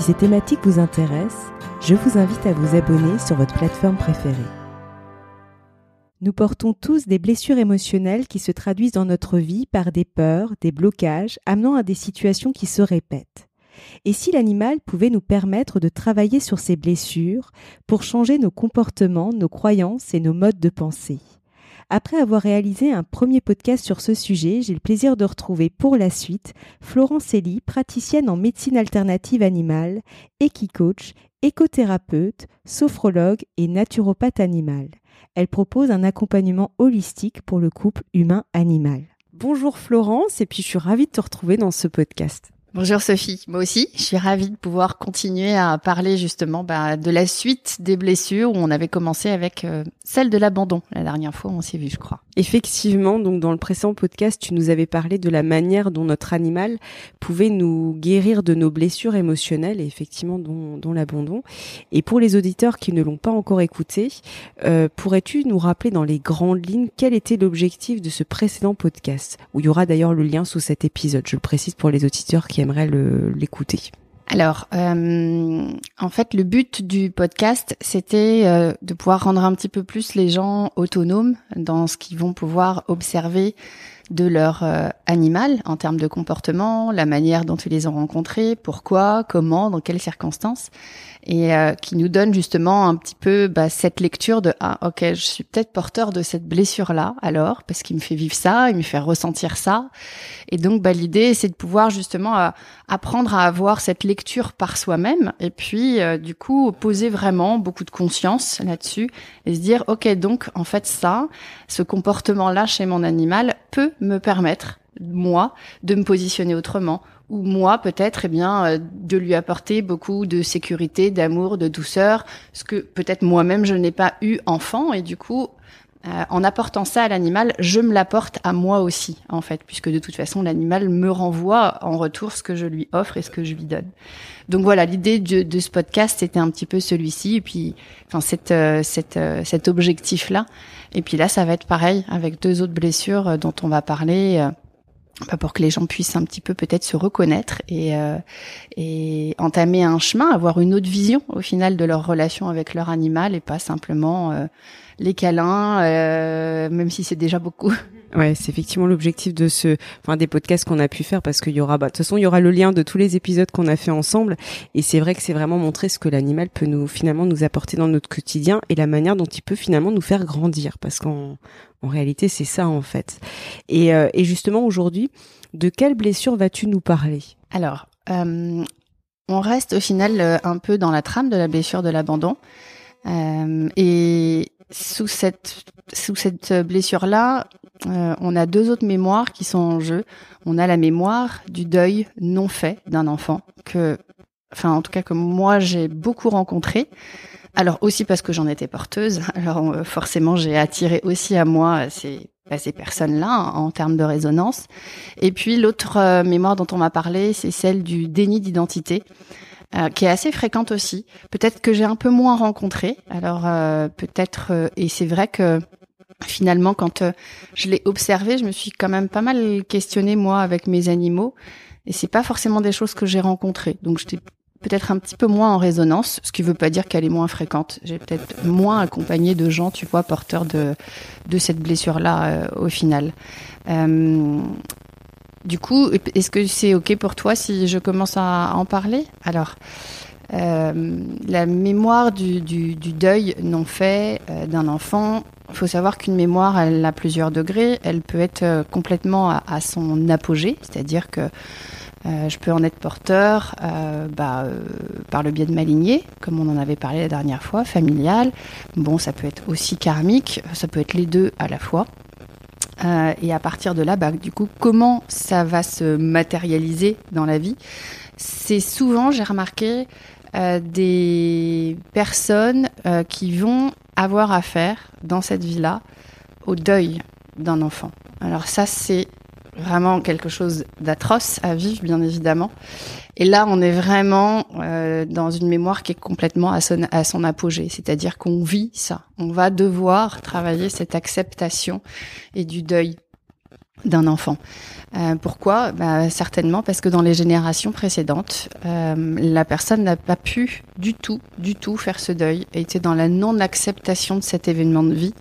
Si ces thématiques vous intéressent, je vous invite à vous abonner sur votre plateforme préférée. Nous portons tous des blessures émotionnelles qui se traduisent dans notre vie par des peurs, des blocages, amenant à des situations qui se répètent. Et si l'animal pouvait nous permettre de travailler sur ces blessures pour changer nos comportements, nos croyances et nos modes de pensée? Après avoir réalisé un premier podcast sur ce sujet, j'ai le plaisir de retrouver pour la suite Florence Elie, praticienne en médecine alternative animale, équicoach, écothérapeute, sophrologue et naturopathe animal. Elle propose un accompagnement holistique pour le couple humain-animal. Bonjour Florence, et puis je suis ravie de te retrouver dans ce podcast. Bonjour Sophie, moi aussi, je suis ravie de pouvoir continuer à parler justement bah, de la suite des blessures où on avait commencé avec euh, celle de l'abandon la dernière fois, on s'est vu je crois. Effectivement, donc dans le précédent podcast, tu nous avais parlé de la manière dont notre animal pouvait nous guérir de nos blessures émotionnelles et effectivement dont, dont l'abandon. Et pour les auditeurs qui ne l'ont pas encore écouté, euh, pourrais-tu nous rappeler dans les grandes lignes quel était l'objectif de ce précédent podcast où il y aura d'ailleurs le lien sous cet épisode, je le précise pour les auditeurs qui aimeraient l'écouter. Alors, euh, en fait, le but du podcast, c'était euh, de pouvoir rendre un petit peu plus les gens autonomes dans ce qu'ils vont pouvoir observer de leur euh, animal en termes de comportement, la manière dont ils les ont rencontrés, pourquoi, comment, dans quelles circonstances, et euh, qui nous donne justement un petit peu bah, cette lecture de ah ok je suis peut-être porteur de cette blessure là alors parce qu'il me fait vivre ça, il me fait ressentir ça, et donc bah, l'idée c'est de pouvoir justement euh, apprendre à avoir cette lecture par soi-même et puis du coup poser vraiment beaucoup de conscience là-dessus et se dire ok donc en fait ça, ce comportement là chez mon animal peut me permettre moi de me positionner autrement ou moi peut-être eh bien euh, de lui apporter beaucoup de sécurité, d'amour, de douceur, ce que peut-être moi-même je n'ai pas eu enfant et du coup euh, en apportant ça à l'animal, je me l'apporte à moi aussi, en fait, puisque de toute façon, l'animal me renvoie en retour ce que je lui offre et ce que je lui donne. Donc voilà, l'idée de, de, ce podcast, c'était un petit peu celui-ci, et puis, enfin, cette, euh, cette, cet objectif-là. Et puis là, ça va être pareil avec deux autres blessures euh, dont on va parler. Euh, bah, pour que les gens puissent un petit peu peut-être se reconnaître et, euh, et entamer un chemin, avoir une autre vision au final de leur relation avec leur animal et pas simplement les câlins, même si c'est déjà beaucoup. Ouais, c'est effectivement l'objectif de ce, enfin des podcasts qu'on a pu faire parce qu'il y aura, bah, de toute façon, il y aura le lien de tous les épisodes qu'on a fait ensemble et c'est vrai que c'est vraiment montrer ce que l'animal peut nous finalement nous apporter dans notre quotidien et la manière dont il peut finalement nous faire grandir parce qu'en en réalité c'est ça en fait. Et, euh, et justement aujourd'hui, de quelle blessure vas-tu nous parler? Alors, euh, on reste au final euh, un peu dans la trame de la blessure de l'abandon euh, et sous cette sous cette blessure là euh, on a deux autres mémoires qui sont en jeu. On a la mémoire du deuil non fait d'un enfant que, enfin en tout cas que moi j'ai beaucoup rencontré. Alors aussi parce que j'en étais porteuse. Alors euh, forcément j'ai attiré aussi à moi ces, bah, ces personnes-là en termes de résonance. Et puis l'autre euh, mémoire dont on m'a parlé, c'est celle du déni d'identité. qui est assez fréquente aussi. Peut-être que j'ai un peu moins rencontré. Alors peut-être et c'est vrai que finalement, quand euh, je l'ai observé, je me suis quand même pas mal questionnée moi avec mes animaux, et c'est pas forcément des choses que j'ai rencontrées. Donc j'étais peut-être un petit peu moins en résonance, ce qui veut pas dire qu'elle est moins fréquente. J'ai peut-être moins accompagné de gens, tu vois, porteurs de cette blessure-là euh, au final. Euh, du coup, est-ce que c'est ok pour toi si je commence à en parler? Alors. Euh, la mémoire du, deuil non fait d'un enfant, il faut savoir qu'une mémoire, elle a plusieurs degrés. Elle peut être complètement à son apogée, c'est-à-dire que je peux en être porteur bah, par le biais de ma lignée, comme on en avait parlé la dernière fois, familiale. Bon, ça peut être aussi karmique, ça peut être les deux à la fois. et à partir de là, bah, du coup, comment ça va se matérialiser dans la vie? C'est souvent, j'ai remarqué, euh, des personnes euh, qui vont avoir affaire dans cette vie-là au deuil d'un enfant. Alors ça, c'est vraiment quelque chose d'atroce à vivre, bien évidemment. Et là, on est vraiment euh, dans une mémoire qui est complètement à son, à son apogée. C'est-à-dire qu'on vit ça. On va devoir travailler cette acceptation et du deuil d'un enfant. Euh, pourquoi? Bah, Certainement parce que dans les générations précédentes, euh, la personne n'a pas pu du tout, du tout faire ce deuil, et était dans la non-acceptation de cet événement de vie.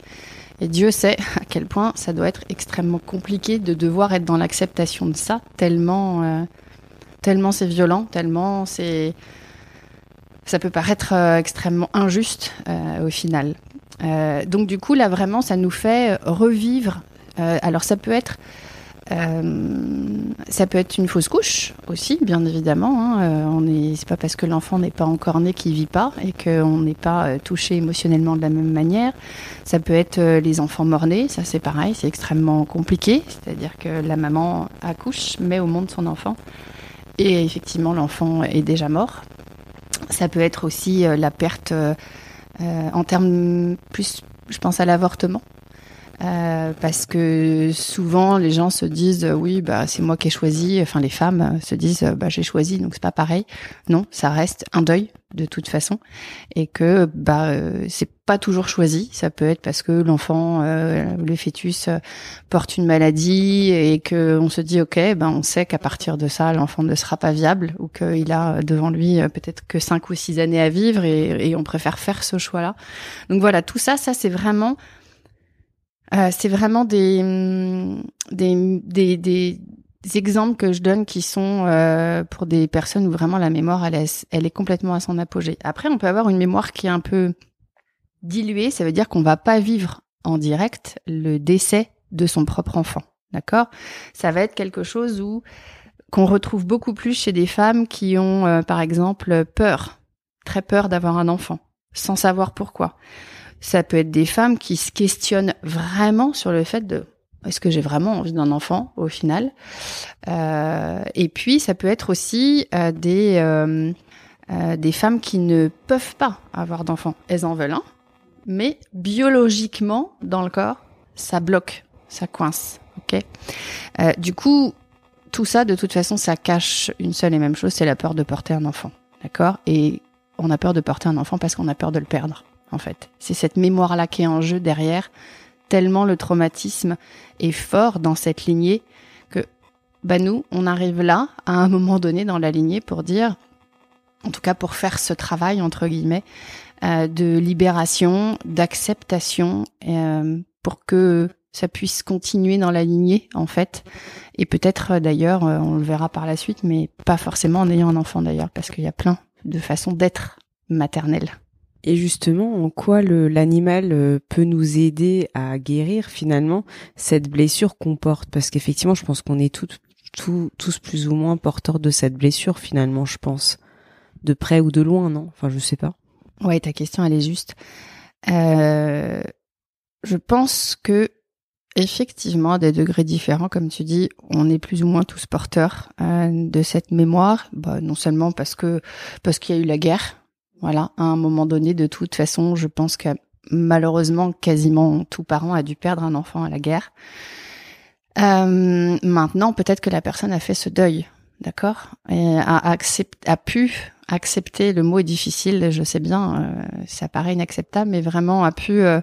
Et Dieu sait à quel point ça doit être extrêmement compliqué de devoir être dans l'acceptation de ça, tellement, euh, tellement c'est violent, tellement c'est, ça peut paraître euh, extrêmement injuste euh, au final. donc du coup là vraiment ça nous fait revivre. alors ça peut être euh, ça peut être une fausse couche aussi, bien évidemment. Hein. Euh, on est, c'est pas parce que l'enfant n'est pas encore né qu'il vit pas et qu'on n'est pas euh, touché émotionnellement de la même manière. Ça peut être les enfants morts-nés, ça c'est pareil, c'est extrêmement compliqué. C'est-à-dire que la maman accouche, met au monde son enfant et effectivement l'enfant est déjà mort. Ça peut être aussi la perte en termes plus, je pense à l'avortement. Euh, parce que souvent les gens se disent euh, oui bah c'est moi qui ai choisi. Enfin les femmes euh, se disent bah j'ai choisi donc c'est pas pareil. Non ça reste un deuil de toute façon. Et que bah c'est pas toujours choisi. Ça peut être parce que l'enfant le fœtus porte une maladie et que on se dit ok ben on sait qu'à partir de ça l'enfant ne sera pas viable ou qu'il a devant lui peut-être que cinq ou six années à vivre et, et on préfère faire ce choix là donc voilà tout ça ça c'est vraiment euh, c'est vraiment des, des, des, des, exemples que je donne qui sont euh, pour des personnes où vraiment la mémoire, elle est, elle est complètement à son apogée. Après, on peut avoir une mémoire qui est un peu diluée. Ça veut dire qu'on va pas vivre en direct le décès de son propre enfant. D'accord? Ça va être quelque chose où qu'on retrouve beaucoup plus chez des femmes qui ont, euh, par exemple, peur, très peur d'avoir un enfant, sans savoir pourquoi. Ça peut être des femmes qui se questionnent vraiment sur le fait de est-ce que j'ai vraiment envie d'un enfant au final? Euh, Et puis ça peut être aussi euh, des euh, euh, des femmes qui ne peuvent pas avoir d'enfant. Elles en veulent un, mais biologiquement dans le corps, ça bloque, ça coince. Ok? Euh, du coup, tout ça, de toute façon, ça cache une seule et même chose, c'est la peur de porter un enfant. D'accord? Et on a peur de porter un enfant parce qu'on a peur de le perdre en fait. C'est cette mémoire-là qui est en jeu derrière, tellement le traumatisme est fort dans cette lignée que bah nous, on arrive là, à un moment donné dans la lignée, pour dire, en tout cas pour faire ce travail, entre guillemets, euh, de libération, d'acceptation, euh, pour que ça puisse continuer dans la lignée, en fait. Et peut-être euh, d'ailleurs, on le verra par la suite, mais pas forcément en ayant un enfant d'ailleurs, parce qu'il y a plein de façons d'être maternelle. Et justement, en quoi l'animal euh, peut nous aider à guérir finalement cette blessure qu'on porte? Parce qu'effectivement, je pense qu'on est toutes, tous plus ou moins porteurs de cette blessure finalement, je pense. De près ou de loin, non? Enfin, je sais pas. Ouais, ta question, elle est juste. Euh, je pense que effectivement, à des degrés différents, comme tu dis, on est plus ou moins tous porteurs euh, de cette mémoire. Bah, non seulement parce que parce qu'il y a eu la guerre, voilà, à un moment donné, de toute façon, je pense que malheureusement, quasiment tout parent a dû perdre un enfant à la guerre. Euh, maintenant, peut-être que la personne a fait ce deuil, d'accord, et a, a pu accepter. Le mot est difficile, je sais bien, euh, ça paraît inacceptable, mais vraiment a pu euh,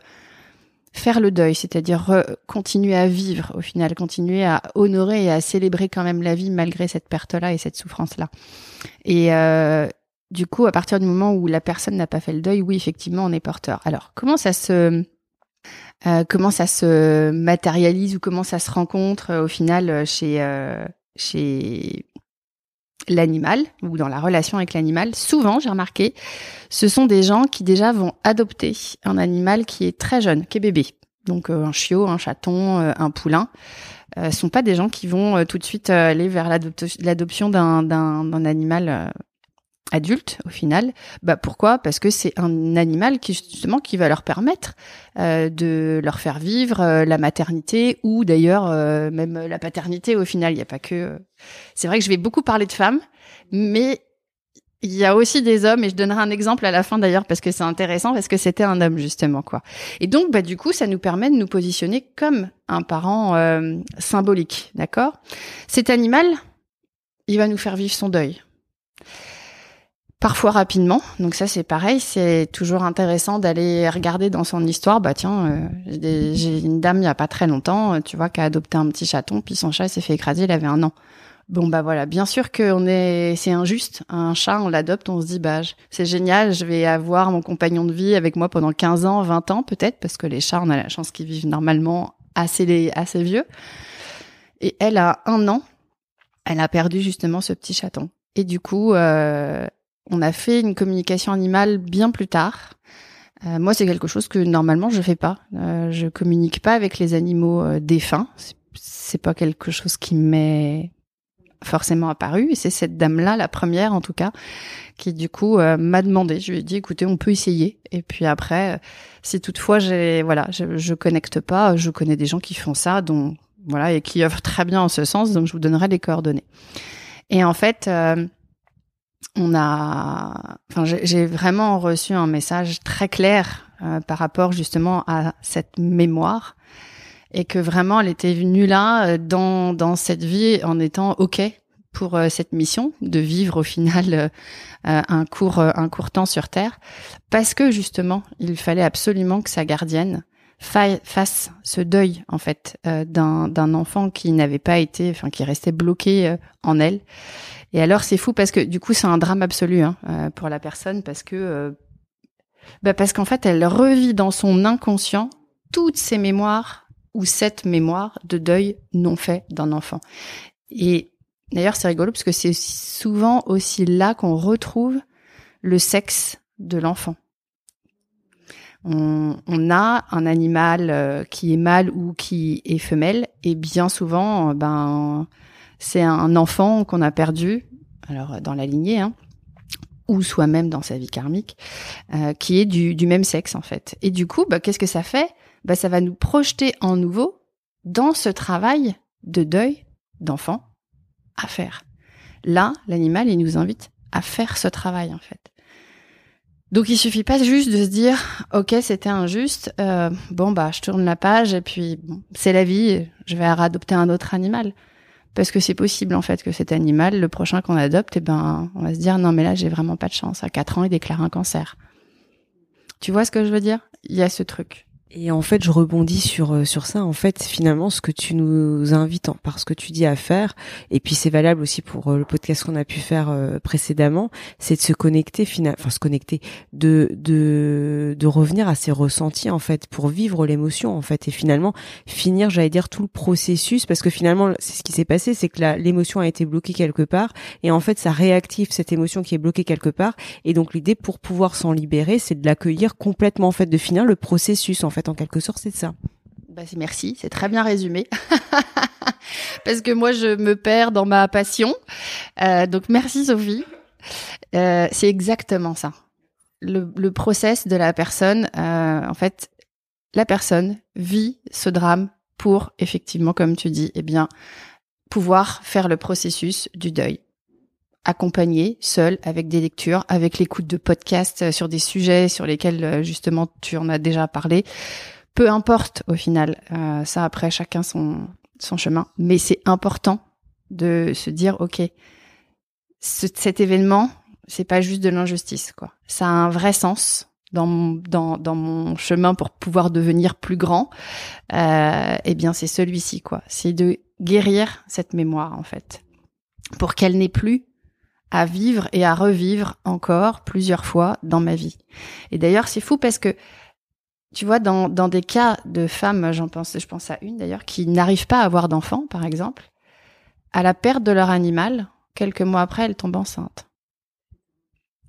faire le deuil, c'est-à-dire continuer à vivre au final, continuer à honorer et à célébrer quand même la vie malgré cette perte-là et cette souffrance-là. Et, euh, du coup, à partir du moment où la personne n'a pas fait le deuil, oui, effectivement, on est porteur. Alors, comment ça se euh, comment ça se matérialise ou comment ça se rencontre euh, au final euh, chez chez l'animal ou dans la relation avec l'animal? Souvent, j'ai remarqué, ce sont des gens qui déjà vont adopter un animal qui est très jeune, qui est bébé. Donc un chiot, un chaton, un poulain. Ce sont pas des gens qui vont tout de suite aller vers l'adoption d'un d'un animal adultes au final. Bah pourquoi? Parce que c'est un animal qui justement qui va leur permettre euh, de leur faire vivre euh, la maternité ou d'ailleurs euh, même la paternité au final. Il n'y a pas que. C'est vrai que je vais beaucoup parler de femmes, mais il y a aussi des hommes et je donnerai un exemple à la fin d'ailleurs parce que c'est intéressant parce que c'était un homme justement quoi. Et donc bah du coup ça nous permet de nous positionner comme un parent symbolique, d'accord? Cet animal, il va nous faire vivre son deuil parfois rapidement. Donc ça c'est pareil, c'est toujours intéressant d'aller regarder dans son histoire. Bah tiens, euh, j'ai une dame il y a pas très longtemps, euh, tu vois, qui a adopté un petit chaton, puis son chat s'est fait écraser, il avait un an. Bon bah voilà, bien sûr que on est, c'est injuste. Un chat, on l'adopte, on se dit bah c'est génial, je vais avoir mon compagnon de vie avec moi pendant 15 ans, 20 ans peut-être, parce que les chats, on a la chance qu'ils vivent normalement assez assez vieux. Et elle a un an, elle a perdu justement ce petit chaton. Et du coup, euh, on a fait une communication animale bien plus tard. Euh, moi, c'est quelque chose que normalement je fais pas. Euh, je communique pas avec les animaux euh, défunts. C'est pas quelque chose qui m'est forcément apparu. Et c'est cette dame-là, la première en tout cas, qui du coup euh, m'a demandé. Je lui ai dit, écoutez, on peut essayer. Et puis après, si toutefois j'ai, voilà, je, je connecte pas, je connais des gens qui font ça, dont voilà, et qui œuvrent très bien en ce sens. Donc je vous donnerai les coordonnées. Et en fait on a, enfin, j'ai vraiment reçu un message très clair euh, par rapport justement à cette mémoire et que vraiment elle était venue là euh, dans dans cette vie en étant ok pour euh, cette mission de vivre au final un court un court temps sur terre. Parce que justement il fallait absolument que sa gardienne fasse ce deuil en fait d'un d'un enfant qui n'avait pas été enfin qui restait bloqué en elle et alors c'est fou parce que du coup c'est un drame absolu hein, euh, pour la personne parce que euh, bah parce qu'en fait elle revit dans son inconscient toutes ses mémoires ou cette mémoire de deuil non fait d'un enfant. Et d'ailleurs c'est rigolo parce que c'est souvent aussi là qu'on retrouve le sexe de l'enfant. On, on, a un animal euh, qui est mâle ou qui est femelle et bien souvent ben c'est un enfant qu'on a perdu, alors dans la lignée, hein, ou soi-même dans sa vie karmique, euh, qui est du, même sexe en fait. Et du coup, bah, qu'est-ce que ça fait? Bah, Ça va nous projeter en nouveau dans ce travail de deuil d'enfant à faire. Là, l'animal, il nous invite à faire ce travail en fait. Donc il suffit pas juste de se dire ok c'était injuste euh, bon bah je tourne la page et puis c'est la vie je vais adopter un autre animal parce que c'est possible en fait que cet animal, le prochain qu'on adopte, eh ben, on va se dire non mais là j'ai vraiment pas de chance. À 4 ans, il déclare un cancer. Tu vois ce que je veux dire? Il y a ce truc. Et en fait, je rebondis sur euh, sur ça. En fait, finalement, ce que tu nous invites, par ce que tu dis à faire, et puis c'est valable aussi pour euh, le podcast qu'on a pu faire euh, précédemment, c'est de se connecter, enfin se connecter, de de de revenir à ses ressentis en fait, pour vivre l'émotion en fait, et finalement finir, j'allais dire tout le processus, parce que finalement, c'est ce qui s'est passé, c'est que l'émotion a été bloquée quelque part, et en fait, ça réactive cette émotion qui est bloquée quelque part, et donc l'idée pour pouvoir s'en libérer, c'est de l'accueillir complètement en fait, de finir le processus en fait, en quelque sorte, c'est ça. Bah, merci, c'est très bien résumé. Parce que moi, je me perds dans ma passion. Euh, donc, merci Sophie. Euh, c'est exactement ça. Le, le, process de la personne, euh, en fait, la personne vit ce drame pour, effectivement, comme tu dis, eh bien, pouvoir faire le processus du deuil accompagné, seul, avec des lectures, avec l'écoute de podcasts euh, sur des sujets sur lesquels euh, justement tu en as déjà parlé. Peu importe au final, euh, ça après chacun son son chemin, mais c'est important de se dire ok, cet événement, c'est pas juste de l'injustice quoi. Ça a un vrai sens dans mon, dans, dans mon chemin pour pouvoir devenir plus grand. Euh, eh bien c'est celui-ci quoi. C'est de guérir cette mémoire en fait pour qu'elle n'ait plus à vivre et à revivre encore plusieurs fois dans ma vie. Et d'ailleurs, c'est fou parce que tu vois, dans, dans des cas de femmes, j'en pense, je pense à une d'ailleurs, qui n'arrivent pas à avoir d'enfants, par exemple, à la perte de leur animal, quelques mois après, elles tombent enceintes.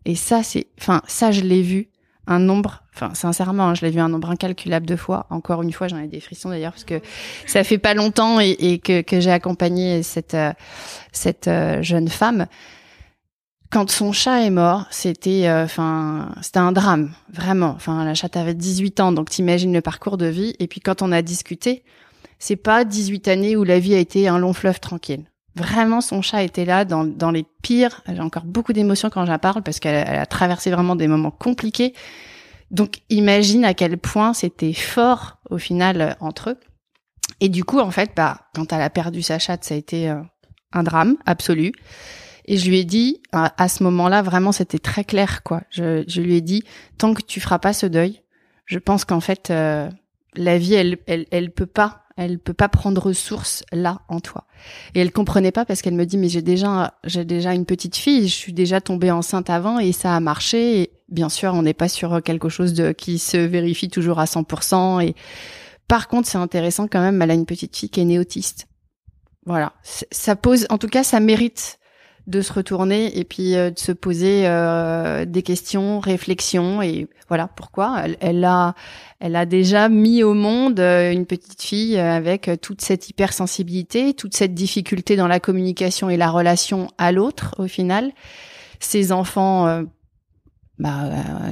Et ça, c'est, enfin, ça, je l'ai vu un nombre, enfin, sincèrement, hein, je l'ai vu un nombre incalculable de fois. Encore une fois, j'en ai des frissons d'ailleurs parce que ça fait pas longtemps et, et que, que j'ai accompagné cette, euh, cette euh, jeune femme quand son chat est mort, c'était, enfin, c'était un drame, vraiment. Enfin, la chatte avait 18 ans, donc t'imagines le parcours de vie. Et puis quand on a discuté, c'est pas 18 années où la vie a été un long fleuve tranquille. Vraiment, son chat était là dans, dans les pires. J'ai encore beaucoup d'émotions quand j'en parle parce qu'elle a traversé vraiment des moments compliqués. Donc, imagine à quel point c'était fort au final entre eux. Et du coup, en fait, bah, quand elle a perdu sa chatte, ça a été euh, un drame absolu. Et je lui ai dit, à, ce moment-là, vraiment, c'était très clair, quoi. Je, je, lui ai dit, tant que tu feras pas ce deuil, je pense qu'en fait, euh, la vie, elle, elle, elle peut pas elle peut pas prendre ressource là en toi. Et elle comprenait pas parce qu'elle me dit mais j'ai déjà j'ai déjà une petite fille, je suis déjà tombée enceinte avant et ça a marché. Et bien sûr, on n'est pas sur quelque chose de qui se vérifie toujours à 100%. Et par contre, c'est intéressant quand même. Elle a une petite fille qui est née autiste. Voilà, ça pose, en tout cas, ça mérite de se retourner et puis euh, de se poser euh, des questions, réflexions et voilà pourquoi. Elle, elle, a elle a déjà mis au monde euh, une petite fille avec toute cette hypersensibilité, toute cette difficulté dans la communication et la relation à l'autre au final, ces enfants bah,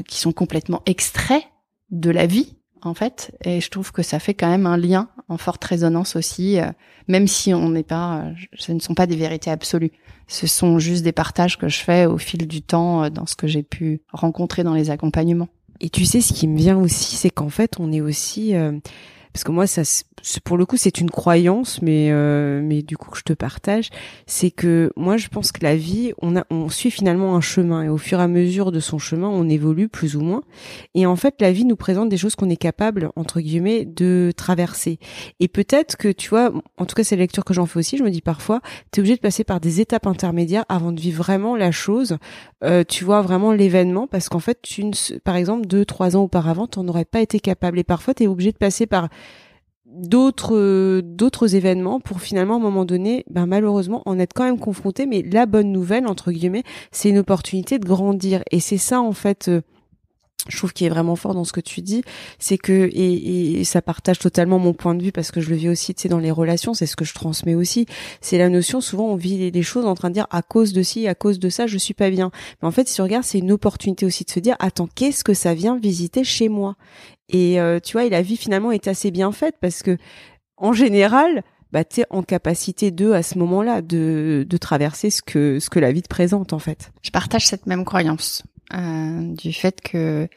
qui sont complètement extraits de la vie en fait et je trouve que ça fait quand même un lien en forte résonance aussi même si on n'est pas ce ne sont pas des vérités absolues ce sont juste des partages que je fais au fil du temps euh, dans ce que j'ai pu rencontrer dans les accompagnements. Et tu sais, ce qui me vient aussi, c'est qu'en fait, on est aussi, euh, parce que moi, ça, pour le coup, c'est une croyance, mais euh, mais du coup que je te partage, c'est que moi, je pense que la vie, on a, on suit finalement un chemin, et au fur et à mesure de son chemin, on évolue plus ou moins. Et en fait, la vie nous présente des choses qu'on est capable, entre guillemets, de traverser. Et peut-être que tu vois, en tout cas, c'est la lecture que j'en fais aussi. Je me dis parfois, tu es obligé de passer par des étapes intermédiaires avant de vivre vraiment la chose. Euh, tu vois vraiment l'événement, parce qu'en fait, tu, par exemple, deux, trois ans auparavant, tu n'en aurais pas été capable. Et parfois, tu es obligé de passer par d'autres d'autres événements pour finalement à un moment donné ben malheureusement en être quand même confronté mais la bonne nouvelle entre guillemets c'est une opportunité de grandir et c'est ça en fait euh, je trouve qu'il est vraiment fort dans ce que tu dis, c'est que et, et, ça partage totalement mon point de vue parce que je le vis aussi, tu sais, dans les relations, c'est ce que je transmets aussi. C'est la notion souvent on vit les, choses en train de dire à cause de ci, à cause de ça, je suis pas bien. Mais en fait, si tu regardes, c'est une opportunité aussi de se dire attends, qu'est-ce que ça vient visiter chez moi? Et euh, tu vois, et la vie finalement est assez bien faite parce que en général, bah tu es en capacité de à ce moment-là de, de traverser ce que ce que la vie te présente en fait. Je partage cette même croyance euh, du fait que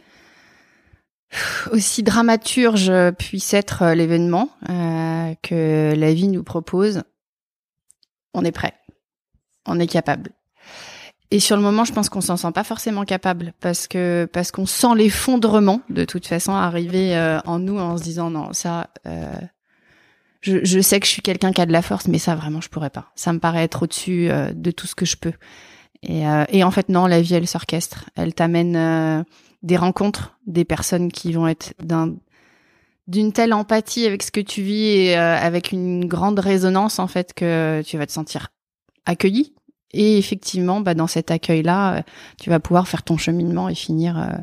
aussi dramaturge puisse être l'événement euh, que la vie nous propose, on est prêt, on est capable. Et sur le moment, je pense qu'on s'en sent pas forcément capable parce que parce qu'on sent l'effondrement de toute façon arriver euh, en nous en se disant non ça. Euh, je, je, sais que je suis quelqu'un qui a de la force, mais ça vraiment je pourrais pas. Ça me paraît être au-dessus euh, de tout ce que je peux. Et, et en fait non, la vie elle s'orchestre. Elle t'amène des rencontres, des personnes qui vont être d'un d'une telle empathie avec ce que tu vis et avec une grande résonance en fait que tu vas te sentir accueilli et effectivement, bah, dans cet accueil-là, euh, tu vas pouvoir faire ton cheminement et finir, euh,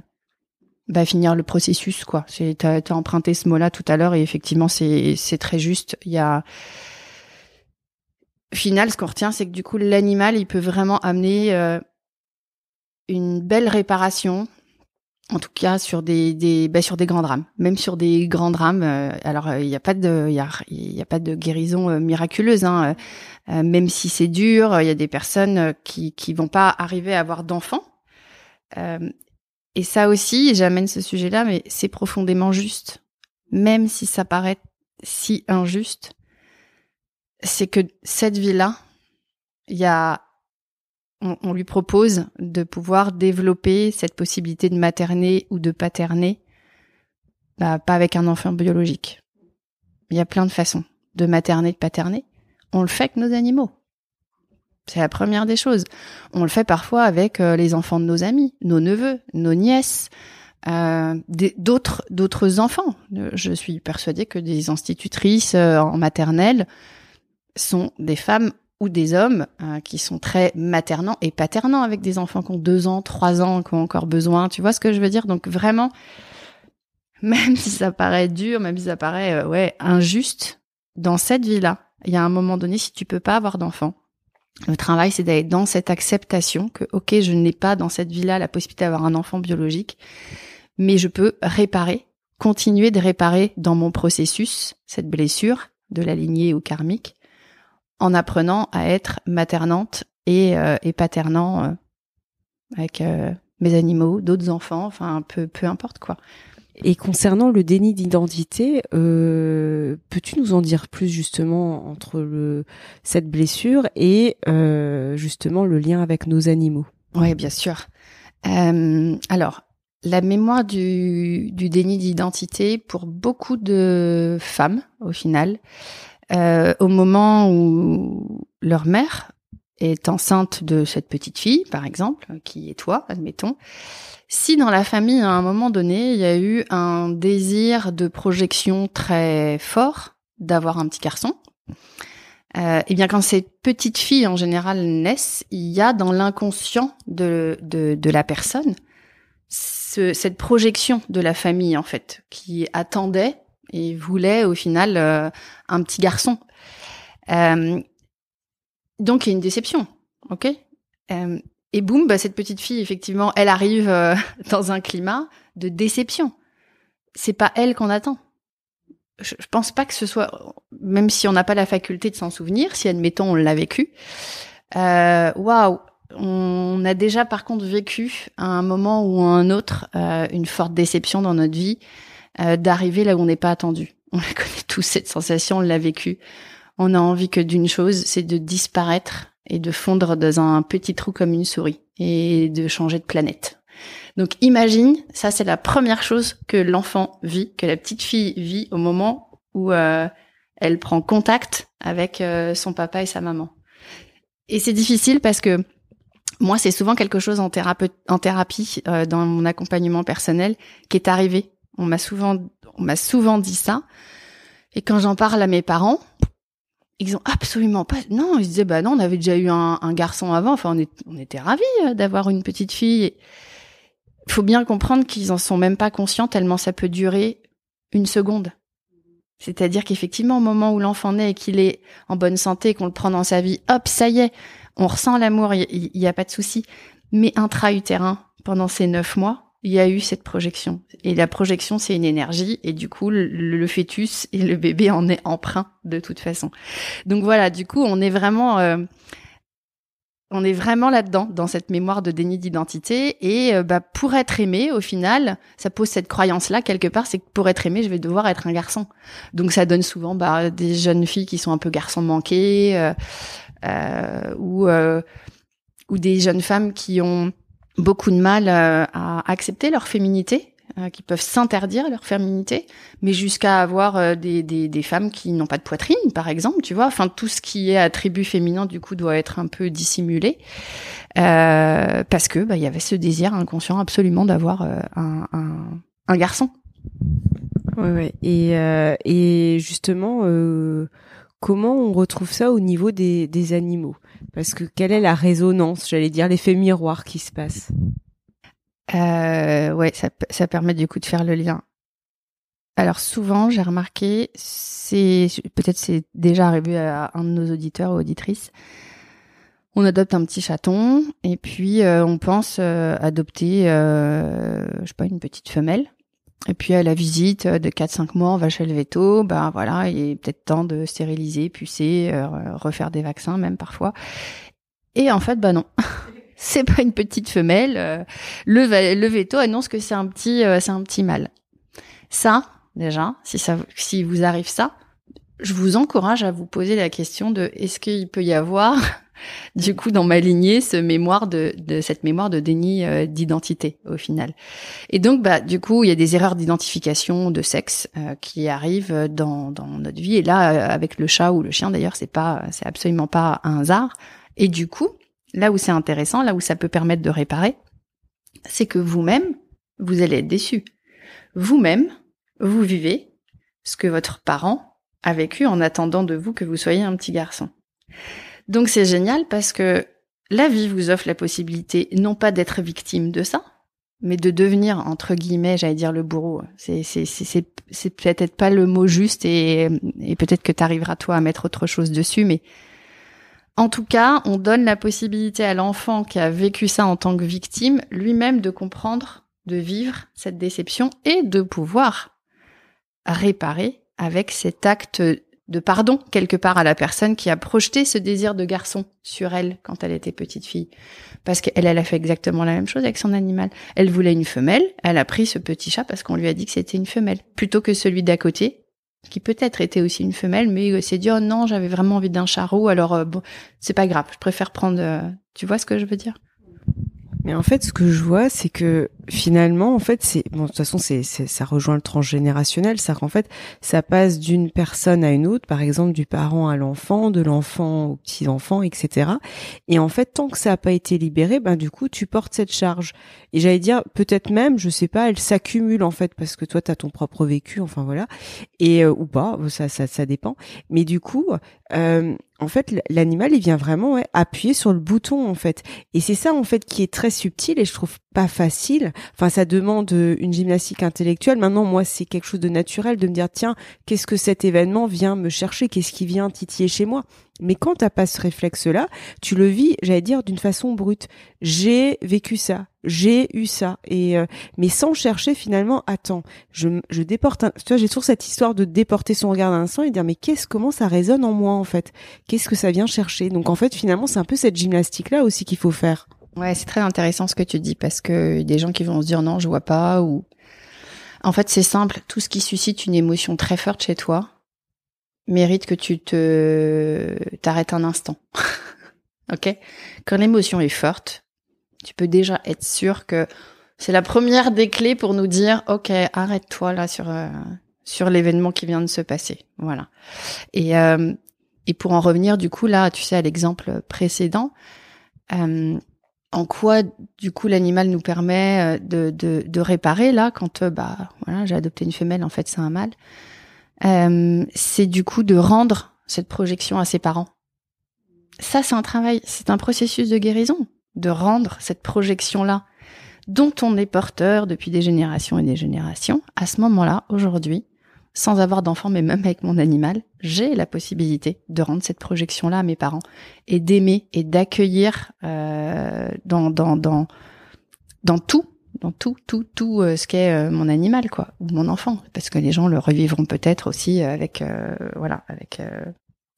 bah, finir le processus, quoi. Tu as, emprunté ce mot-là tout à l'heure et effectivement, c'est très juste. Il y a, final, ce qu'on retient, c'est que du coup, l'animal, il peut vraiment amener euh, une belle réparation, en tout cas sur des, des bah, sur des grands drames, même sur des grands drames. alors il n'y a pas de il y a, y a pas de guérison miraculeuse. Hein, euh, même si c'est dur, il y a des personnes euh, qui qui vont pas arriver à avoir d'enfants. Euh, et ça aussi, j'amène ce sujet-là, mais c'est profondément juste, même si ça paraît si injuste. C'est que cette vie-là, il y a on, lui propose de pouvoir développer cette possibilité de materner ou de paterner, bah, pas avec un enfant biologique. Il y a plein de façons de materner, de paterner on le fait avec nos animaux. C'est la première des choses. On le fait parfois avec euh, les enfants de nos amis, nos neveux, nos nièces, euh, d'autres d'autres enfants. Je suis persuadée que des institutrices euh, en maternelle sont des femmes ou des hommes qui sont très maternants et paternants avec des enfants qui ont deux ans, trois ans, qui ont encore besoin. Tu vois ce que je veux dire? Donc vraiment, même si ça paraît dur, même si ça paraît ouais injuste, dans cette vie-là, il y a un moment donné, si tu peux pas avoir d'enfant, Le travail, c'est d'aller dans cette acceptation que, ok, je n'ai pas dans cette vie-là la possibilité d'avoir un enfant biologique, mais je peux réparer, continuer de réparer dans mon processus cette blessure de la lignée ou karmique, en apprenant à être maternante et, euh, et paternant euh, avec euh, mes animaux, d'autres enfants, enfin peu peu importe quoi. Et concernant le déni d'identité, euh, peux-tu nous en dire plus justement entre le, cette blessure et euh, justement le lien avec nos animaux? Oui, bien sûr. Euh, alors, la mémoire du, du déni d'identité pour beaucoup de femmes, au final, euh, au moment où leur mère est enceinte de cette petite fille, par exemple, qui est toi, admettons, si dans la famille, à un moment donné, il y a eu un désir de projection très fort d'avoir un petit garçon, euh, eh bien quand ces petites filles en général naissent, il y a dans l'inconscient de, de, de, la personne ce, cette projection de la famille en fait, qui attendait et voulait au final euh, un petit garçon. Euh, donc il y a une déception, ok? Euh, Et boum, bah, cette petite fille, effectivement, elle arrive dans un climat de déception. C'est pas elle qu'on attend. Je, pense pas que ce soit, même si on n'a pas la faculté de s'en souvenir, si admettons on l'a vécu. Waouh, on a déjà par contre vécu à un moment ou à un autre une forte déception dans notre vie, d'arriver là où on n'est pas attendu. On la connaît tous cette sensation, on l'a vécu on a envie que d'une chose, c'est de disparaître et de fondre dans un petit trou comme une souris et de changer de planète. Donc imagine, ça c'est la première chose que l'enfant vit, que la petite fille vit au moment où euh, elle prend contact avec euh, son papa et sa maman. Et c'est difficile parce que moi c'est souvent quelque chose en, en thérapie euh, dans mon accompagnement personnel qui est arrivé. On m'a souvent, on m'a souvent dit ça. Et quand j'en parle à mes parents, ils ont absolument pas. Non, ils disaient bah non, on avait déjà eu un, garçon avant. Enfin, on était ravis euh, d'avoir une petite fille. Il faut bien comprendre qu'ils en sont même pas conscients tellement ça peut durer une seconde. C'est-à-dire qu'effectivement, au moment où l'enfant naît et qu'il est en bonne santé, qu'on le prend dans sa vie, hop, ça y est, on ressent l'amour, il n'y a pas de souci. Mais intra-utérin, pendant ces neuf mois, il y a eu cette projection. Et la projection, c'est une énergie, et du coup, le, le, fœtus et le bébé en est emprunt de toute façon. Donc voilà, du coup, on est vraiment, euh, on est vraiment là-dedans, dans cette mémoire de déni d'identité. Et euh, bah, pour être aimé, au final, ça pose cette croyance-là quelque part, c'est que pour être aimé, je vais devoir être un garçon. Donc ça donne souvent bah, des jeunes filles qui sont un peu garçons manqués, euh, ou ou des jeunes femmes qui ont beaucoup de mal euh, à accepter leur féminité, euh, qui peuvent s'interdire leur féminité, mais jusqu'à avoir euh, des, des, femmes qui n'ont pas de poitrine, par exemple, tu vois. Enfin, tout ce qui est attribut féminin, du coup, doit être un peu dissimulé, parce que bah, il y avait ce désir inconscient absolument d'avoir un, garçon. Ouais, ouais. Et, justement, comment on retrouve ça au niveau des animaux? Parce que quelle est la résonance, j'allais dire, l'effet miroir qui se passe? Euh, Ouais, ça, permet du coup de faire le lien. Alors souvent, j'ai remarqué, c'est peut-être c'est déjà arrivé à un de nos auditeurs ou auditrices. On adopte un petit chaton et puis euh, on pense euh, adopter, euh, je sais pas, une petite femelle. Et puis à la visite de 4-5 mois, on va chez le veto, ben voilà, il est peut-être temps de stériliser, pucer, euh, refaire des vaccins même parfois. Et en fait, bah non. c'est pas une petite femelle. Euh, le, le veto annonce que c'est un petit, euh, c'est un petit mâle. Ça, déjà, si ça, si vous arrive ça, je vous encourage à vous poser la question de est-ce qu'il peut y avoir du coup dans ma lignée ce mémoire de, de cette mémoire de déni euh, d'identité au final? Et donc bah du coup il y a des erreurs d'identification de sexe euh, qui arrivent dans, dans notre vie et là euh, avec le chat ou le chien d'ailleurs c'est pas c'est absolument pas un hasard. Et du coup là où c'est intéressant, là où ça peut permettre de réparer, c'est que vous-même vous allez être déçu. Vous-même vous vivez ce que votre parent a vécu en attendant de vous que vous soyez un petit garçon. Donc c'est génial parce que la vie vous offre la possibilité non pas d'être victime de ça, mais de devenir entre guillemets, j'allais dire le bourreau. C'est c'est c'est c'est peut-être pas le mot juste et peut-être que tu arriveras toi à mettre autre chose dessus, mais En tout cas, on donne la possibilité à l'enfant qui a vécu ça en tant que victime lui-même de comprendre, de vivre cette déception et de pouvoir réparer avec cet acte de pardon quelque part à la personne qui a projeté ce désir de garçon sur elle quand elle était petite fille. Parce qu'elle, elle a fait exactement la même chose avec son animal. Elle voulait une femelle, elle a pris ce petit chat parce qu'on lui a dit que c'était une femelle, plutôt que celui d'à côté, qui peut-être était aussi une femelle, mais s'est dit, oh non, j'avais vraiment envie d'un charreau, alors euh, bon, c'est pas grave, je préfère prendre... Euh, tu vois ce que je veux dire? Mais en fait, ce que je vois, c'est que finalement, en fait, c'est bon. De toute façon, c'est ça rejoint le transgénérationnel, c'est qu'en fait, ça passe d'une personne à une autre, par exemple, du parent à l'enfant, de l'enfant au petit enfant, etc. Et en fait, tant que ça n'a pas été libéré, ben du coup, tu portes cette charge. Et j'allais dire, peut-être même, je sais pas, elle s'accumule en fait parce que toi, tu as ton propre vécu, enfin voilà, et euh, ou pas, ça, ça, ça dépend. Mais du coup, euh, en fait, l'animal, il vient vraiment appuyer sur le bouton, en fait. Et c'est ça, en fait, qui est très subtil et je trouve pas facile. Enfin, ça demande euh, une gymnastique intellectuelle. Maintenant, moi, c'est quelque chose de naturel de me dire, tiens, qu'est-ce que cet événement vient me chercher? Qu'est-ce qui vient titiller chez moi? Mais quand t'as pas ce réflexe-là, tu le vis, j'allais dire, d'une façon brute. J'ai vécu ça, j'ai eu ça, et euh, mais sans chercher finalement. Attends, je, je déporte. Un... Tu vois, j'ai toujours cette histoire de déporter son regard d'un instant et dire mais qu'est-ce, comment ça résonne en moi en fait? Qu'est-ce que ça vient chercher? Donc en fait, finalement, c'est un peu cette gymnastique-là aussi qu'il faut faire. Ouais, c'est très intéressant ce que tu dis parce que des gens qui vont se dire non, je vois pas ou en fait, c'est simple. Tout ce qui suscite une émotion très forte chez toi, mérite que tu te t'arrêtes un instant. ok? Quand l'émotion est forte, tu peux déjà être sûr que c'est la première des clés pour nous dire ok arrête-toi là sur euh, sur l'événement qui vient de se passer. Voilà. Et euh, et pour en revenir du coup là, tu sais à l'exemple précédent. Euh, en quoi du coup l'animal nous permet de, de, de réparer là quand bah voilà j'ai adopté une femelle en fait c'est un mâle euh, c'est du coup de rendre cette projection à ses parents. Ça, c'est un travail, c'est un processus de guérison, de rendre cette projection-là, dont on est porteur depuis des générations et des générations. À ce moment-là, aujourd'hui, sans avoir d'enfant, mais même avec mon animal, j'ai la possibilité de rendre cette projection-là à mes parents et d'aimer et d'accueillir euh, dans, tout dans tout, tout, tout euh, ce qu'est euh, mon animal, quoi, ou mon enfant, parce que les gens le revivront peut-être aussi avec, voilà, avec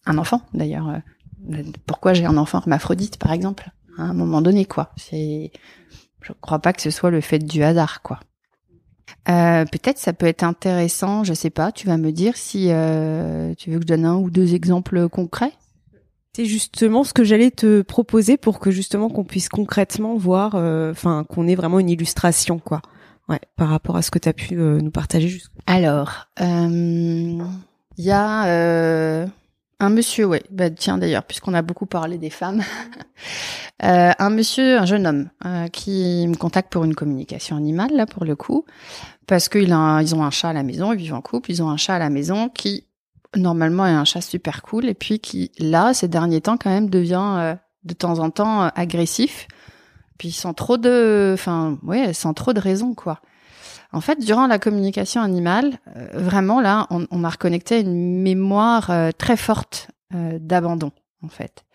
un enfant, d'ailleurs. pourquoi j'ai un enfant hermaphrodite, par exemple, à un moment donné, quoi. C'est, je crois pas que ce soit le fait du hasard, quoi. Peut-être ça peut être intéressant, je sais pas. Tu vas me dire si tu veux que je donne un ou deux exemples concrets? C'est justement ce que j'allais te proposer pour que justement qu'on puisse concrètement voir, euh, enfin qu'on ait vraiment une illustration, quoi. Ouais, par rapport à ce que tu as pu euh, nous partager. Juste. Alors, il euh, y a un monsieur, ouais, bah tiens d'ailleurs, puisqu'on a beaucoup parlé des femmes, un monsieur, un jeune homme, qui me contacte pour une communication animale là pour le coup, parce qu'ils ils ont un chat à la maison, ils vivent en couple, ils ont un chat à la maison qui normalement est un chat super cool et puis qui là ces derniers temps quand même devient euh, de temps en temps euh, agressif. Puis sans trop de enfin ouais sans trop de raison quoi en fait durant la communication animale euh, vraiment là on, on, a reconnecté une mémoire très forte d'abandon en fait.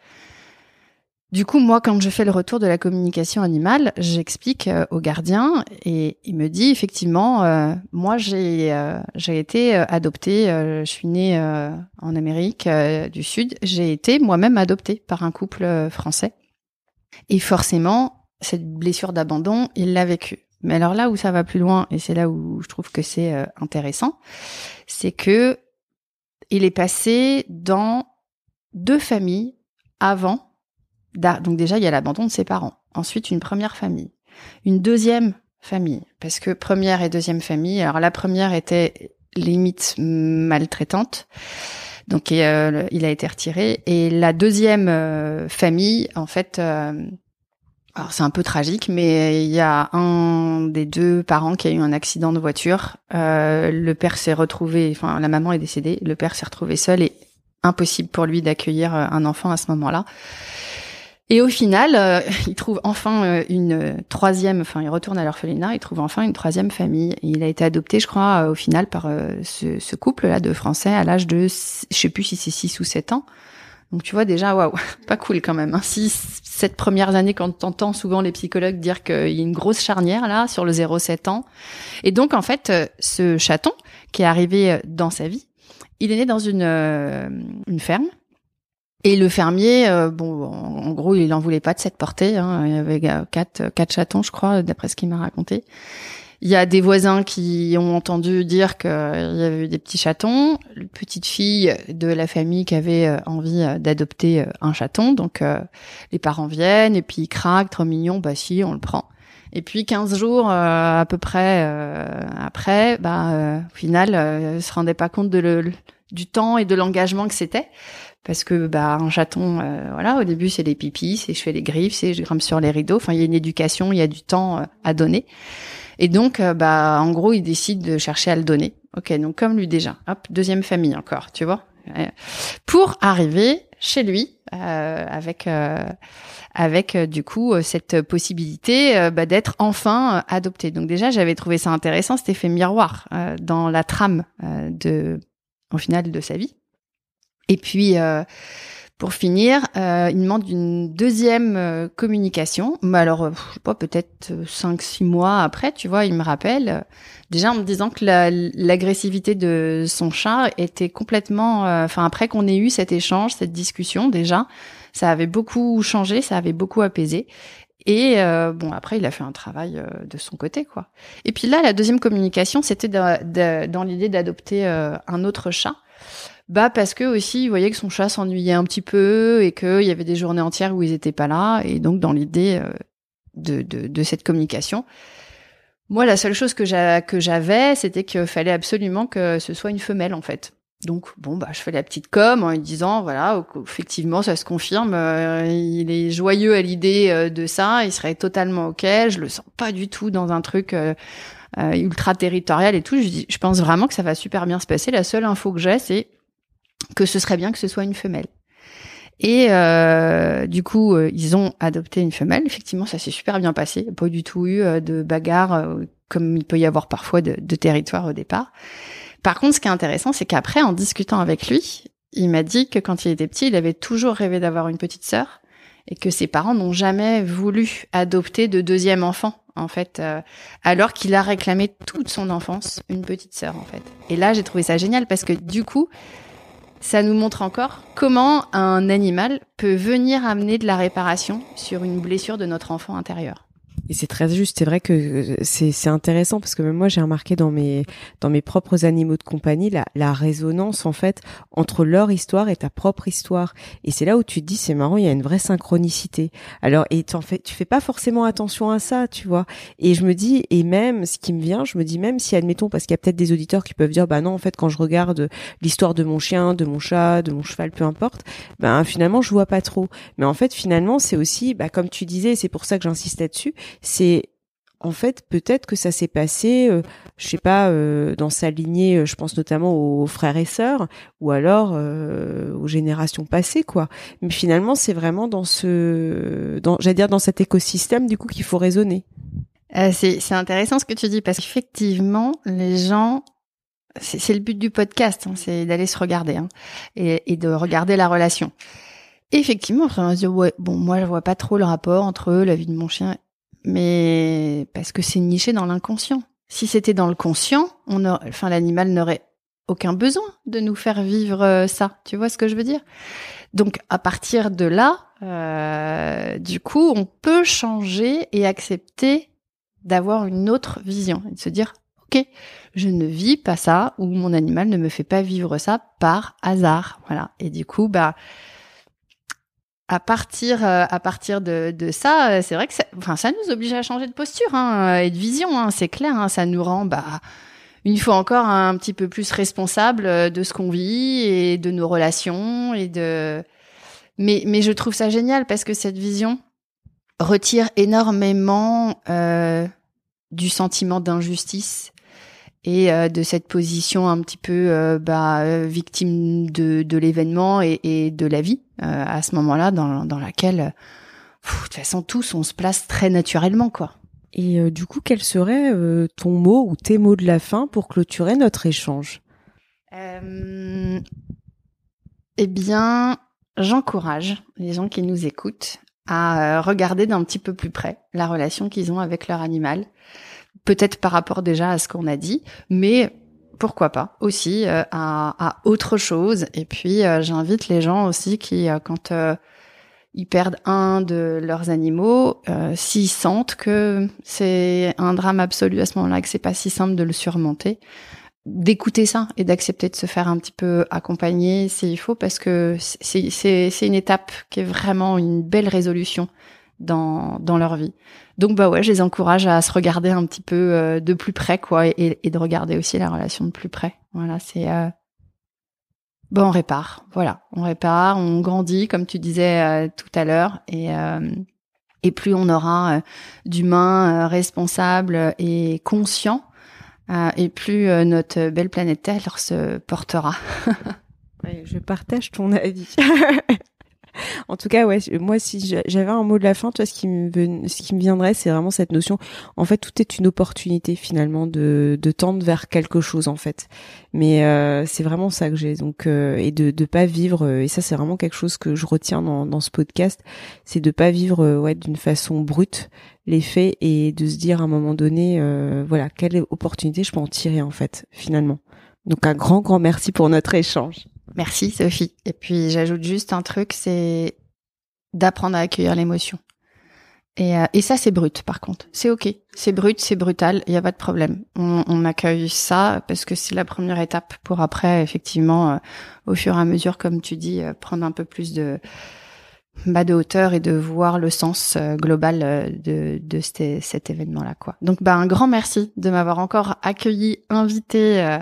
Du coup, moi, quand je fais le retour de la communication animale, j'explique euh, au gardien et il me dit effectivement, euh, moi j'ai euh, j'ai été adoptée, je suis née en Amérique du Sud, j'ai été moi-même adoptée par un couple français. Et forcément cette blessure d'abandon, il l'a vécue. Mais alors là où ça va plus loin et c'est là où je trouve que c'est intéressant, c'est que il est passé dans deux familles avant donc déjà, il y a l'abandon de ses parents. Ensuite, une première famille. Une deuxième famille. Parce que première et deuxième famille, alors la première était limite maltraitante. Donc euh, il a été retiré. Et la deuxième euh, famille, en fait, euh, alors c'est un peu tragique, mais il y a un des deux parents qui a eu un accident de voiture. le père s'est retrouvé, enfin la maman est décédée, le père s'est retrouvé seul et impossible pour lui d'accueillir un enfant à ce moment-là. Et au final, euh, il trouve enfin euh, une troisième, enfin il retourne à l'orphelinat, il trouve enfin une troisième famille. Et il a été adopté, je crois, euh, au final par ce, ce couple-là de Français à l'âge de, je sais plus si c'est 6 ou 7 ans. Donc tu vois déjà, waouh, pas cool quand même. Hein. Si cette première année, quand t'entends souvent les psychologues dire qu'il y a une grosse charnière là sur le 0,7 ans, et donc en fait, euh, ce chaton qui est arrivé euh, dans sa vie, il est né dans une euh, une ferme. Et le fermier, bon, en gros, il en voulait pas de cette portée. Hein. Il y avait quatre quatre chatons, je crois, d'après ce qu'il m'a raconté. Il y a des voisins qui ont entendu dire qu'il y avait eu des petits chatons. Une petite fille de la famille qui avait euh, envie euh, d'adopter euh, un chaton. Donc les parents viennent et puis ils craquent, trop mignon, bah si, on le prend. Et puis 15 jours à peu près après, bah au final, euh, se rendaient pas compte de du temps et de l'engagement que c'était parce que bah un chaton voilà au début c'est les pipis c'est je fais les griffes c'est je grimpe sur les rideaux enfin il y a une éducation il y a du temps à donner et donc, euh, bah, en gros, il décide de chercher à le donner. Ok, donc comme lui déjà. Hop, deuxième famille encore, tu vois. Pour arriver chez lui euh, avec euh, avec du coup cette possibilité bah, d'être enfin adopté. Donc déjà, j'avais trouvé ça intéressant, cet effet miroir dans la trame de au final de sa vie. Et puis pour finir, euh, il demande une deuxième euh, communication. Mais alors, euh, je sais pas, peut-être euh, cinq, six mois après, tu vois, il me rappelle, déjà en me disant que l'agressivité de son chat était complètement... Enfin, après qu'on ait eu cet échange, cette discussion, déjà, ça avait beaucoup changé, ça avait beaucoup apaisé. Et bon, après, il a fait un travail de son côté, quoi. Et puis là, la deuxième communication, c'était dans l'idée d'adopter un autre chat. Bah parce que aussi, il voyait que son chat s'ennuyait un petit peu et qu'il y avait des journées entières où ils étaient pas là. Et donc dans l'idée euh, de, de, de, cette communication, moi la seule chose que j'avais, c'était qu'il fallait absolument que ce soit une femelle en fait. Donc bon bah je fais la petite com en lui disant voilà effectivement ça se confirme euh, il est joyeux à l'idée euh, de ça il serait totalement ok je le sens pas du tout dans un truc ultra territorial et tout je, je pense vraiment que ça va super bien se passer la seule info que j'ai c'est que ce serait bien que ce soit une femelle. Et euh, du coup, euh, ils ont adopté une femelle. Effectivement, ça s'est super bien passé. Pas du tout eu euh, de bagarre comme il peut y avoir parfois de, de territoire au départ. Par contre, ce qui est intéressant, c'est qu'après, en discutant avec lui, il m'a dit que quand il était petit, il avait toujours rêvé d'avoir une petite sœur et que ses parents n'ont jamais voulu adopter de deuxième enfant en fait, alors qu'il a réclamé toute son enfance une petite sœur en fait. Et là, j'ai trouvé ça génial parce que du coup, ça nous montre encore comment un animal peut venir amener de la réparation sur une blessure de notre enfant intérieur. Et c'est très juste. C'est vrai que euh, c'est intéressant parce que même moi j'ai remarqué dans mes dans mes propres animaux de compagnie la, la résonance en fait entre leur histoire et ta propre histoire. Et c'est là où tu te dis c'est marrant, il y a une vraie synchronicité. Alors et tu fais tu fais pas forcément attention à ça, tu vois. Et je me dis et même ce qui me vient, je me dis même si admettons parce qu'il y a peut-être des auditeurs qui peuvent dire bah non en fait quand je regarde l'histoire de mon chien, de mon chat, de mon cheval, peu importe, ben finalement je vois pas trop. Mais en fait finalement c'est aussi bah comme tu disais, c'est pour ça que j'insiste là-dessus c'est en fait, peut-être que ça s'est passé, euh, je sais pas, euh, dans sa lignée, euh, je pense notamment aux frères et sœurs, ou alors aux générations passées, quoi. Mais finalement, c'est vraiment dans ce, dans, j'allais dire, dans cet écosystème du coup qu'il faut raisonner. c'est intéressant ce que tu dis parce qu'effectivement, les gens, c'est le but du podcast, hein, c'est d'aller se regarder hein, et, et de regarder la relation. Effectivement, on se dit ouais, bon, moi je vois pas trop le rapport entre la vie de mon chien mais parce que c'est niché dans l'inconscient. Si c'était dans le conscient, on enfin l'animal n'aurait aucun besoin de nous faire vivre euh, ça. Tu vois ce que je veux dire? Donc à partir de là, euh, du coup, on peut changer et accepter d'avoir une autre vision et de se dire ok, je ne vis pas ça ou mon animal ne me fait pas vivre ça par hasard. Voilà. Et du coup, bah à partir euh, à partir de, de ça, euh, c'est vrai que ça, enfin ça nous oblige à changer de posture hein, et de vision. Hein, c'est clair, hein, ça nous rend bah une fois encore un petit peu plus responsable euh, de ce qu'on vit et de nos relations et de. Mais mais je trouve ça génial parce que cette vision retire énormément euh, du sentiment d'injustice et euh, de cette position un petit peu euh, bah, euh, victime de, de l'événement et, et, de la vie à ce moment-là dans, dans laquelle de toute façon tous on se place très naturellement quoi. Et du coup quel serait ton mot ou tes mots de la fin pour clôturer notre échange? Eh bien j'encourage les gens qui nous écoutent à regarder d'un petit peu plus près la relation qu'ils ont avec leur animal. Peut-être par rapport déjà à ce qu'on a dit, mais pourquoi pas aussi à, à, autre chose. Et puis j'invite les gens aussi qui, quand ils perdent un de leurs animaux, euh, s'ils sentent que c'est un drame absolu à ce moment-là, que c'est pas si simple de le surmonter, d'écouter ça et d'accepter de se faire un petit peu accompagner s'il faut, parce que c'est une étape qui est vraiment une belle résolution dans dans leur vie. Donc bah ouais, je les encourage à se regarder un petit peu euh, de plus près quoi, et, et, de regarder aussi la relation de plus près. Voilà, c'est euh, Bon, on répare. Voilà, on répare, on grandit, comme tu disais euh, tout à l'heure, et euh, et plus on aura d'humains responsables et conscients, et plus notre belle planète Terre se portera. je partage ton avis. en tout cas, ouais, moi, si j'avais un mot de la fin, toi, ce qui me, ce qui me viendrait, c'est vraiment cette notion. En fait, tout est une opportunité finalement de, de tendre vers quelque chose, en fait. Mais euh, c'est vraiment ça que j'ai. Donc, euh, et de de pas vivre. Euh, et ça, c'est vraiment quelque chose que je retiens dans, dans ce podcast, c'est de pas vivre, ouais, d'une façon brute les faits et de se dire à un moment donné, voilà, quelle opportunité je peux en tirer en fait, finalement. Donc, un grand, grand merci pour notre échange. Merci Sophie. Et puis j'ajoute juste un truc, c'est d'apprendre à accueillir l'émotion. Et, euh, ça, c'est brut, par contre. C'est ok. C'est brut, c'est brutal. Il n'y a pas de problème. On, on, accueille ça parce que c'est la première étape pour après, effectivement, euh, au fur et à mesure, comme tu dis, euh, prendre un peu plus de, bah, de hauteur et de voir le sens global de, de cet événement-là. quoi. Donc, bah, un grand merci de m'avoir encore accueilli, invité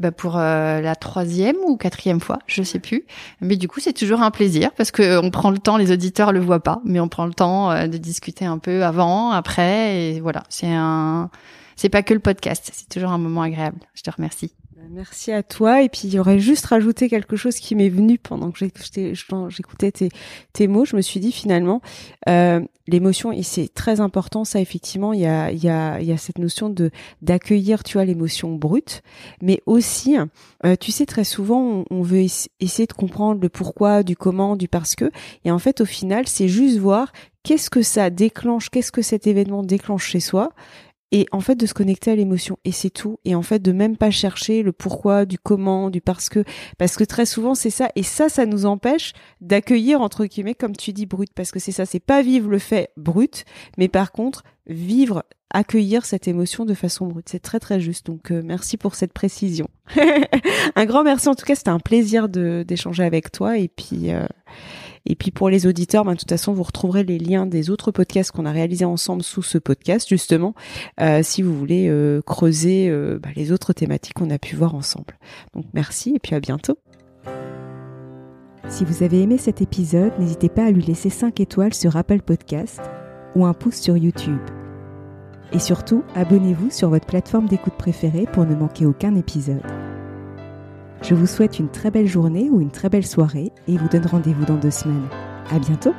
bah pour euh, la troisième ou quatrième fois, je sais plus. Mais du coup, c'est toujours un plaisir parce que on prend le temps, les auditeurs le voient pas, mais on prend le temps euh, de discuter un peu avant, après, et voilà. C'est un, c'est pas que le podcast, c'est toujours un moment agréable. Je te remercie. Merci à toi. Et puis, il y aurait juste rajouté quelque chose qui m'est venu pendant que j'écoutais tes, mots. Je me suis dit finalement, euh, l'émotion, et c'est très important, ça, effectivement, il y a cette notion de d'accueillir, tu vois, l'émotion brute, mais aussi, euh, tu sais, très souvent, on, veut essayer de comprendre le pourquoi, du comment, du parce que. Et en fait, au final, c'est juste voir qu'est-ce que ça déclenche, qu'est-ce que cet événement déclenche chez soi et en fait de se connecter à l'émotion et c'est tout. Et en fait de même pas chercher le pourquoi du comment du parce que parce que très souvent c'est ça. Et ça ça nous empêche d'accueillir entre guillemets comme tu dis brut. Parce que c'est ça c'est pas vivre le fait brut mais par contre vivre accueillir cette émotion de façon brute. C'est très très juste. Donc euh, merci pour cette précision. Un grand merci. En tout cas c'était un plaisir de d'échanger avec toi. Et puis euh, et puis pour les auditeurs, ben, de toute façon, vous retrouverez les liens des autres podcasts qu'on a réalisés ensemble sous ce podcast, justement, euh, si vous voulez euh, creuser euh, bah, les autres thématiques qu'on a pu voir ensemble. Donc merci et puis à bientôt. Si vous avez aimé cet épisode, n'hésitez pas à lui laisser 5 étoiles sur Apple Podcast ou un pouce sur YouTube. Et surtout, abonnez-vous sur votre plateforme d'écoute préférée pour ne manquer aucun épisode. Je vous souhaite une très belle journée ou une très belle soirée et vous donne rendez-vous dans deux semaines. À bientôt!